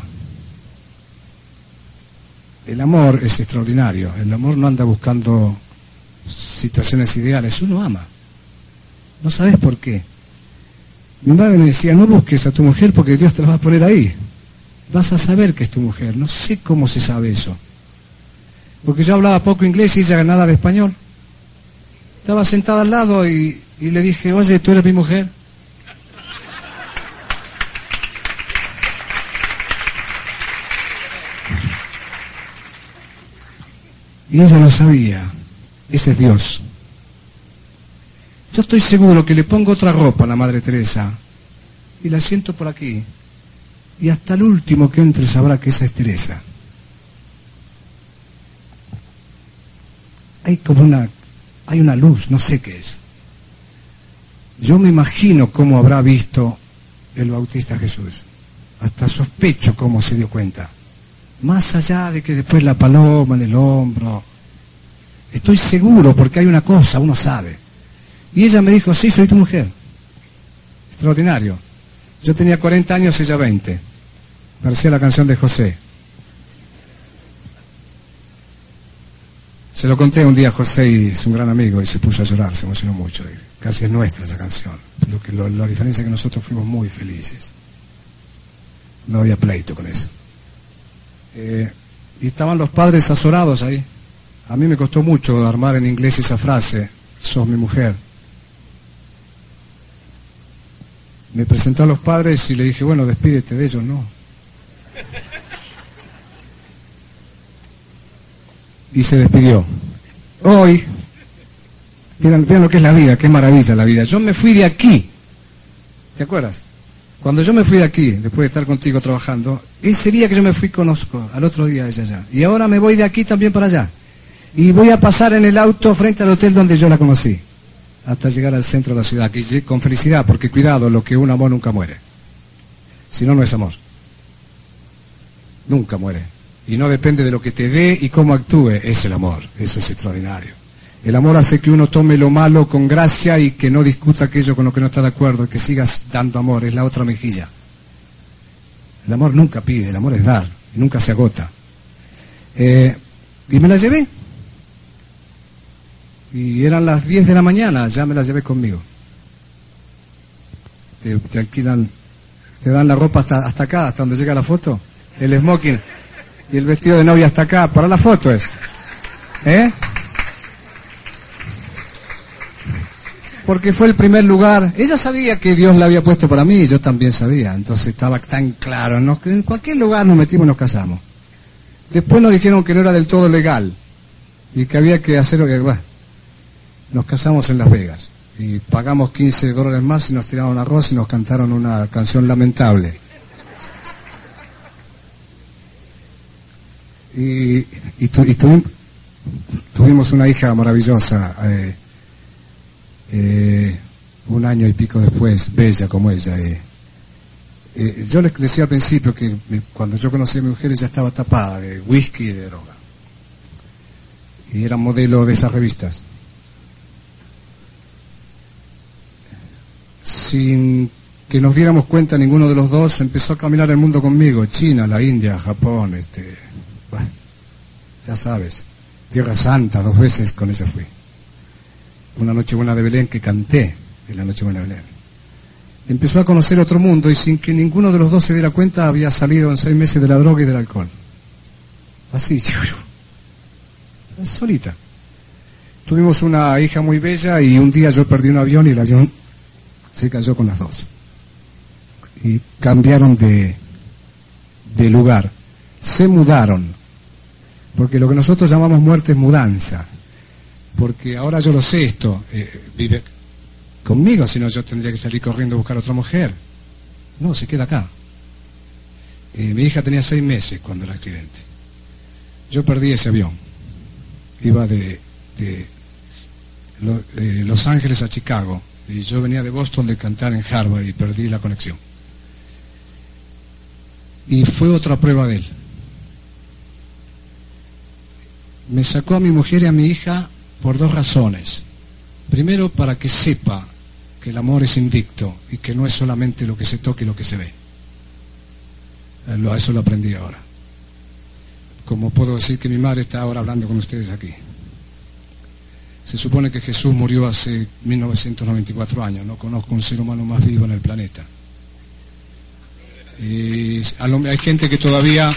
El amor es extraordinario. El amor no anda buscando situaciones ideales. Uno ama. No sabes por qué. Mi madre me decía, no busques a tu mujer porque Dios te la va a poner ahí. Vas a saber que es tu mujer. No sé cómo se sabe eso. Porque yo hablaba poco inglés y ella nada de español. Estaba sentada al lado y, y le dije, oye, tú eres mi mujer. Y ella lo sabía. Ese es Dios. Yo estoy seguro que le pongo otra ropa a la Madre Teresa y la siento por aquí. Y hasta el último que entre sabrá que esa es Teresa. Hay como una, hay una luz, no sé qué es. Yo me imagino cómo habrá visto el Bautista Jesús. Hasta sospecho cómo se dio cuenta. Más allá de que después la paloma en el hombro. Estoy seguro porque hay una cosa, uno sabe. Y ella me dijo, sí, soy tu mujer. Extraordinario. Yo tenía 40 años, ella 20. Parecía la canción de José. Se lo conté un día a José y es un gran amigo y se puso a llorar, se emocionó mucho. Casi es nuestra esa canción. Lo que, la diferencia es que nosotros fuimos muy felices. No había pleito con eso. Eh, y estaban los padres azorados ahí. A mí me costó mucho armar en inglés esa frase, sos mi mujer. Me presentó a los padres y le dije, bueno, despídete de ellos, no. Y se despidió. Hoy, vean lo que es la vida, qué maravilla la vida. Yo me fui de aquí, ¿te acuerdas? Cuando yo me fui de aquí, después de estar contigo trabajando, ese día que yo me fui conozco, al otro día ella allá. Y ahora me voy de aquí también para allá. Y voy a pasar en el auto frente al hotel donde yo la conocí, hasta llegar al centro de la ciudad, con felicidad, porque cuidado, lo que un amor nunca muere. Si no, no es amor. Nunca muere. Y no depende de lo que te dé y cómo actúe, es el amor. Eso es extraordinario. El amor hace que uno tome lo malo con gracia y que no discuta aquello con lo que no está de acuerdo, que sigas dando amor, es la otra mejilla. El amor nunca pide, el amor es dar, nunca se agota. Eh, y me la llevé. Y eran las 10 de la mañana, ya me la llevé conmigo. Te, alquilan, te dan la ropa hasta, hasta acá, hasta donde llega la foto. El smoking y el vestido de novia hasta acá, para la foto es. ¿Eh? porque fue el primer lugar. Ella sabía que Dios la había puesto para mí y yo también sabía. Entonces estaba tan claro, en cualquier lugar nos metimos y nos casamos. Después nos dijeron que no era del todo legal y que había que hacer lo que... Bueno, nos casamos en Las Vegas y pagamos 15 dólares más y nos tiraron arroz y nos cantaron una canción lamentable. Y, tuvimos una hija maravillosa. Eh, eh, un año y pico después, bella como ella. Eh. Eh, yo les decía al principio que cuando yo conocí a mi mujer ella estaba tapada de whisky y de droga. Y era modelo de esas revistas. Sin que nos diéramos cuenta ninguno de los dos, empezó a caminar el mundo conmigo. China, la India, Japón, este, bueno, ya sabes, Tierra Santa, dos veces con ella fui una noche buena de Belén que canté en la noche buena de Belén. Empezó a conocer otro mundo y sin que ninguno de los dos se diera cuenta había salido en seis meses de la droga y del alcohol. Así, <laughs> solita. Tuvimos una hija muy bella y un día yo perdí un avión y el avión se cayó con las dos. Y cambiaron de, de lugar. Se mudaron. Porque lo que nosotros llamamos muerte es mudanza porque ahora yo lo sé esto, eh, vive conmigo, si no yo tendría que salir corriendo a buscar otra mujer. No, se queda acá. Eh, mi hija tenía seis meses cuando el accidente. Yo perdí ese avión. Iba de, de, Los Ángeles a Chicago y yo venía de Boston de cantar en Harvard y perdí la conexión. Y fue otra prueba de él. Me sacó a mi mujer y a mi hija por dos razones. Primero, para que sepa que el amor es invicto y que no es solamente lo que se toca y lo que se ve. Eh, eso lo aprendí ahora. Como puedo decir que mi madre está ahora hablando con ustedes aquí. Se supone que Jesús murió hace 1994 años. No conozco un ser humano más vivo en el planeta. Hay gente que todavía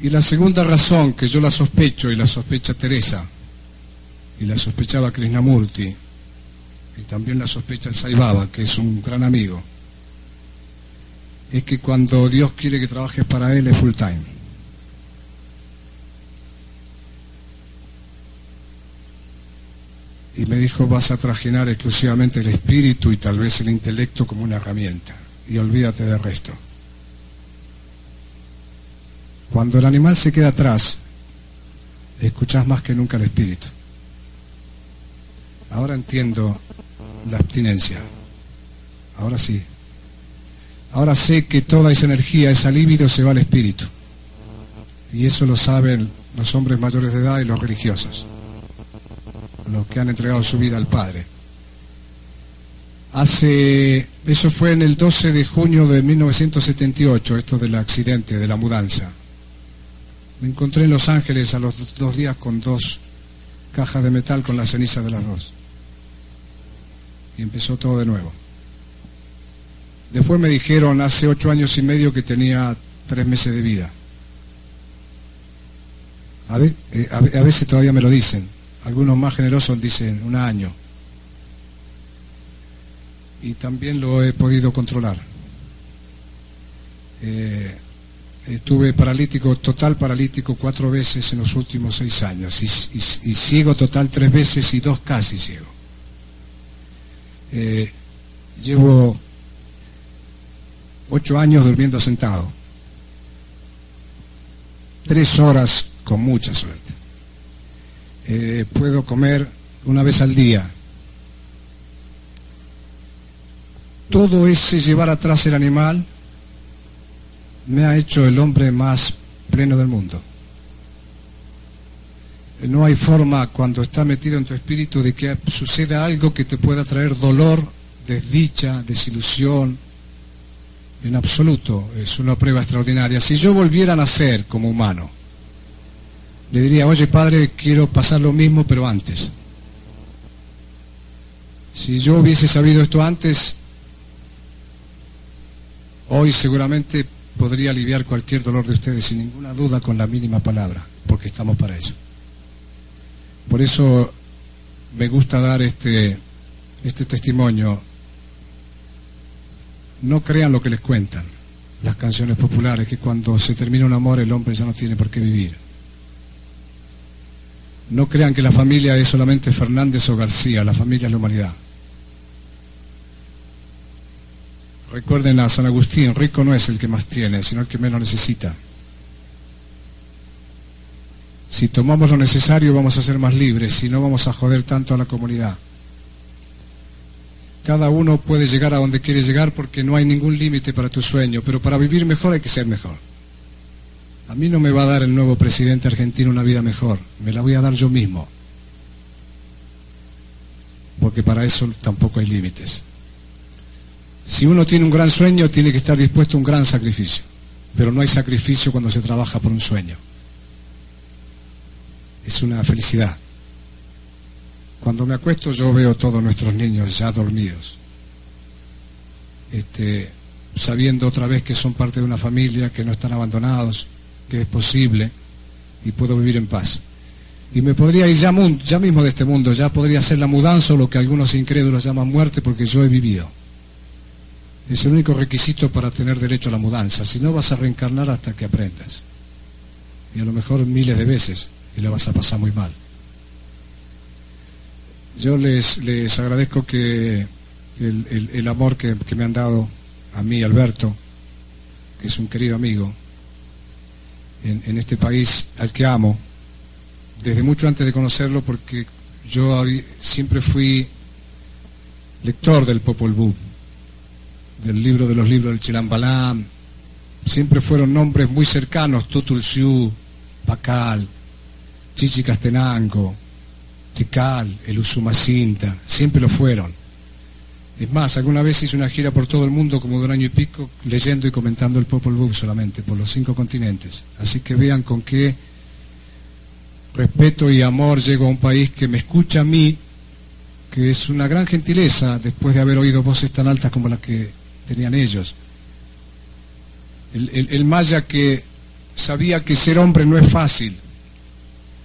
Y la segunda razón que yo la sospecho y la sospecha Teresa, y la sospechaba Krishnamurti, y también la sospecha el Saibaba, que es un gran amigo, es que cuando Dios quiere que trabajes para Él es full time. Y me dijo, vas a trajinar exclusivamente el espíritu y tal vez el intelecto como una herramienta, y olvídate del resto. Cuando el animal se queda atrás, escuchas más que nunca el espíritu. Ahora entiendo la abstinencia. Ahora sí. Ahora sé que toda esa energía, esa libido se va al espíritu. Y eso lo saben los hombres mayores de edad y los religiosos, los que han entregado su vida al Padre. Hace, eso fue en el 12 de junio de 1978, esto del accidente, de la mudanza. Me encontré en Los Ángeles a los dos días con dos cajas de metal con la ceniza de las dos. Y empezó todo de nuevo. Después me dijeron hace ocho años y medio que tenía tres meses de vida. A, eh, a veces todavía me lo dicen. Algunos más generosos dicen un año. Y también lo he podido controlar. Eh, Estuve paralítico, total paralítico cuatro veces en los últimos seis años y, ciego total tres veces y dos casi ciego. Eh, llevo ocho años durmiendo sentado. Tres horas con mucha suerte. Eh, puedo comer una vez al día. Todo ese llevar atrás el animal me ha hecho el hombre más pleno del mundo. No hay forma cuando está metido en tu espíritu de que suceda algo que te pueda traer dolor, desdicha, desilusión. En absoluto, es una prueba extraordinaria. Si yo volviera a nacer como humano, le diría, oye padre, quiero pasar lo mismo, pero antes. Si yo hubiese sabido esto antes, hoy seguramente podría aliviar cualquier dolor de ustedes sin ninguna duda con la mínima palabra, porque estamos para eso. Por eso me gusta dar este, este testimonio. No crean lo que les cuentan las canciones populares, que cuando se termina un amor el hombre ya no tiene por qué vivir. No crean que la familia es solamente Fernández o García, la familia es la humanidad. Recuerden a San Agustín, rico no es el que más tiene, sino el que menos necesita. Si tomamos lo necesario vamos a ser más libres y no vamos a joder tanto a la comunidad. Cada uno puede llegar a donde quiere llegar porque no hay ningún límite para tu sueño, pero para vivir mejor hay que ser mejor. A mí no me va a dar el nuevo presidente argentino una vida mejor, me la voy a dar yo mismo. Porque para eso tampoco hay límites. Si uno tiene un gran sueño, tiene que estar dispuesto a un gran sacrificio. Pero no hay sacrificio cuando se trabaja por un sueño. Es una felicidad. Cuando me acuesto yo veo todos nuestros niños ya dormidos. Este, sabiendo otra vez que son parte de una familia, que no están abandonados, que es posible y puedo vivir en paz. Y me podría ir ya, ya mismo de este mundo, ya podría ser la mudanza o lo que algunos incrédulos llaman muerte porque yo he vivido. Es el único requisito para tener derecho a la mudanza. Si no, vas a reencarnar hasta que aprendas. Y a lo mejor miles de veces y le vas a pasar muy mal. Yo les, les agradezco que el, amor que, me han dado a mí, Alberto, que es un querido amigo, en, en, este país al que amo, desde mucho antes de conocerlo, porque yo siempre fui lector del Popol Vuh del libro de los libros del Chilambalam, siempre fueron nombres muy cercanos, Tutulciú, Pacal, Chichi Castenango, El Usumacinta, siempre lo fueron. Es más, alguna vez hice una gira por todo el mundo como de un año y pico, leyendo y comentando el Popol Vuh solamente, por los cinco continentes. Así que vean con qué respeto y amor llego a un país que me escucha a mí, que es una gran gentileza después de haber oído voces tan altas como las que tenían ellos. El, maya que sabía que ser hombre no es fácil,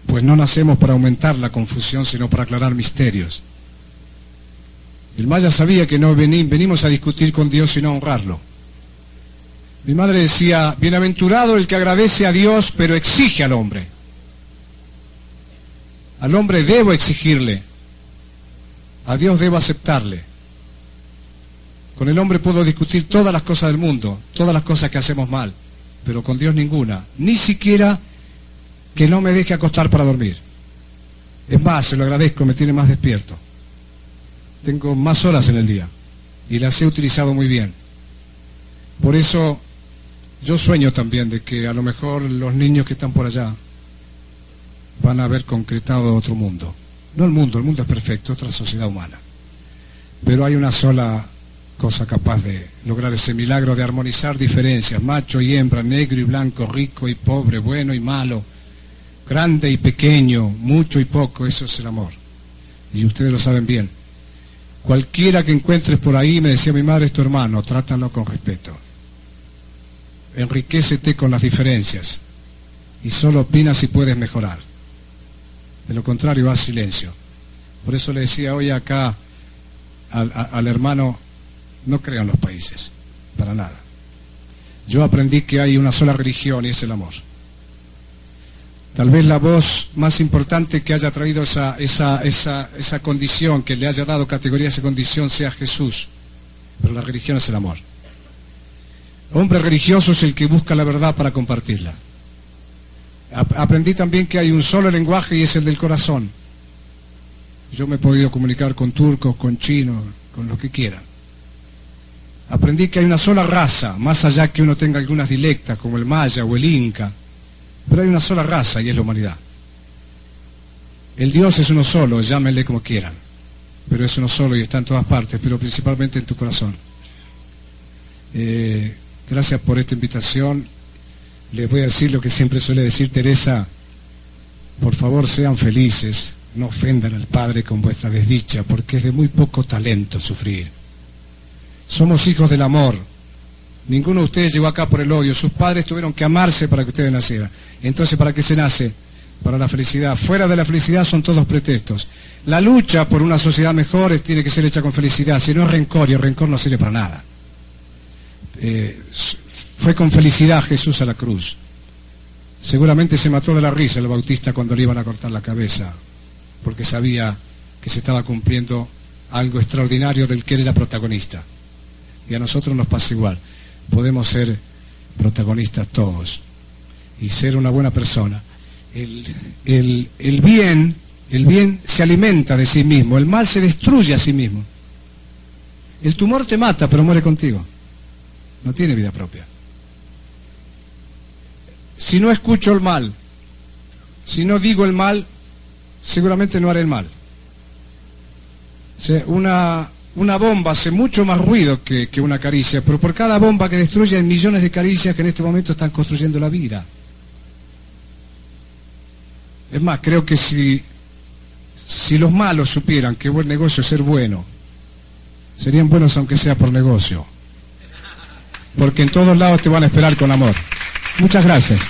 pues no nacemos para aumentar la confusión, sino para aclarar misterios. El maya sabía que no venimos a discutir con Dios, sino a honrarlo. Mi madre decía, bienaventurado el que agradece a Dios, pero exige al hombre. Al hombre debo exigirle, a Dios debo aceptarle. Con el hombre puedo discutir todas las cosas del mundo, todas las cosas que hacemos mal, pero con Dios ninguna, ni siquiera que no me deje acostar para dormir. Es más, se lo agradezco, me tiene más despierto. Tengo más horas en el día y las he utilizado muy bien. Por eso yo sueño también de que a lo mejor los niños que están por allá van a haber concretado otro mundo. No el mundo, el mundo es perfecto, otra sociedad humana. Pero hay una sola cosa capaz de lograr ese milagro de armonizar diferencias, macho y hembra, negro y blanco, rico y pobre, bueno y malo, grande y pequeño, mucho y poco, eso es el amor. Y ustedes lo saben bien. Cualquiera que encuentres por ahí, me decía mi madre, es tu hermano, trátalo con respeto. Enriquecete con las diferencias y solo opina si puedes mejorar. De lo contrario, haz silencio. Por eso le decía hoy acá al hermano no crean los países, para nada. Yo aprendí que hay una sola religión y es el amor. Tal vez la voz más importante que haya traído esa, esa, esa, esa condición, que le haya dado categoría a esa condición, sea Jesús. Pero la religión es el amor. Hombre religioso es el que busca la verdad para compartirla. Aprendí también que hay un solo lenguaje y es el del corazón. Yo me he podido comunicar con turcos, con chinos, con lo que quieran. Aprendí que hay una sola raza, más allá que uno tenga algunas dilectas, como el maya o el inca, pero hay una sola raza y es la humanidad. El Dios es uno solo, llámenle como quieran, pero es uno solo y está en todas partes, pero principalmente en tu corazón. Eh, gracias por esta invitación. Les voy a decir lo que siempre suele decir Teresa, por favor sean felices, no ofendan al Padre con vuestra desdicha, porque es de muy poco talento sufrir. Somos hijos del amor. Ninguno de ustedes llegó acá por el odio. Sus padres tuvieron que amarse para que ustedes nacieran. Entonces, ¿para qué se nace? Para la felicidad. Fuera de la felicidad son todos pretextos. La lucha por una sociedad mejor tiene que ser hecha con felicidad. Si no es rencor, y el rencor no sirve para nada. Eh, fue con felicidad Jesús a la cruz. Seguramente se mató de la risa el bautista cuando le iban a cortar la cabeza, porque sabía que se estaba cumpliendo algo extraordinario del que él era protagonista. Y a nosotros nos pasa igual. Podemos ser protagonistas todos y ser una buena persona. El, el, bien, el bien se alimenta de sí mismo, el mal se destruye a sí mismo. El tumor te mata, pero muere contigo. No tiene vida propia. Si no escucho el mal, si no digo el mal, seguramente no haré el mal. Una, una bomba hace mucho más ruido que, una caricia, pero por cada bomba que destruye hay millones de caricias que en este momento están construyendo la vida. Es más, creo que si, si los malos supieran que buen negocio es ser bueno, serían buenos aunque sea por negocio. Porque en todos lados te van a esperar con amor. Muchas gracias.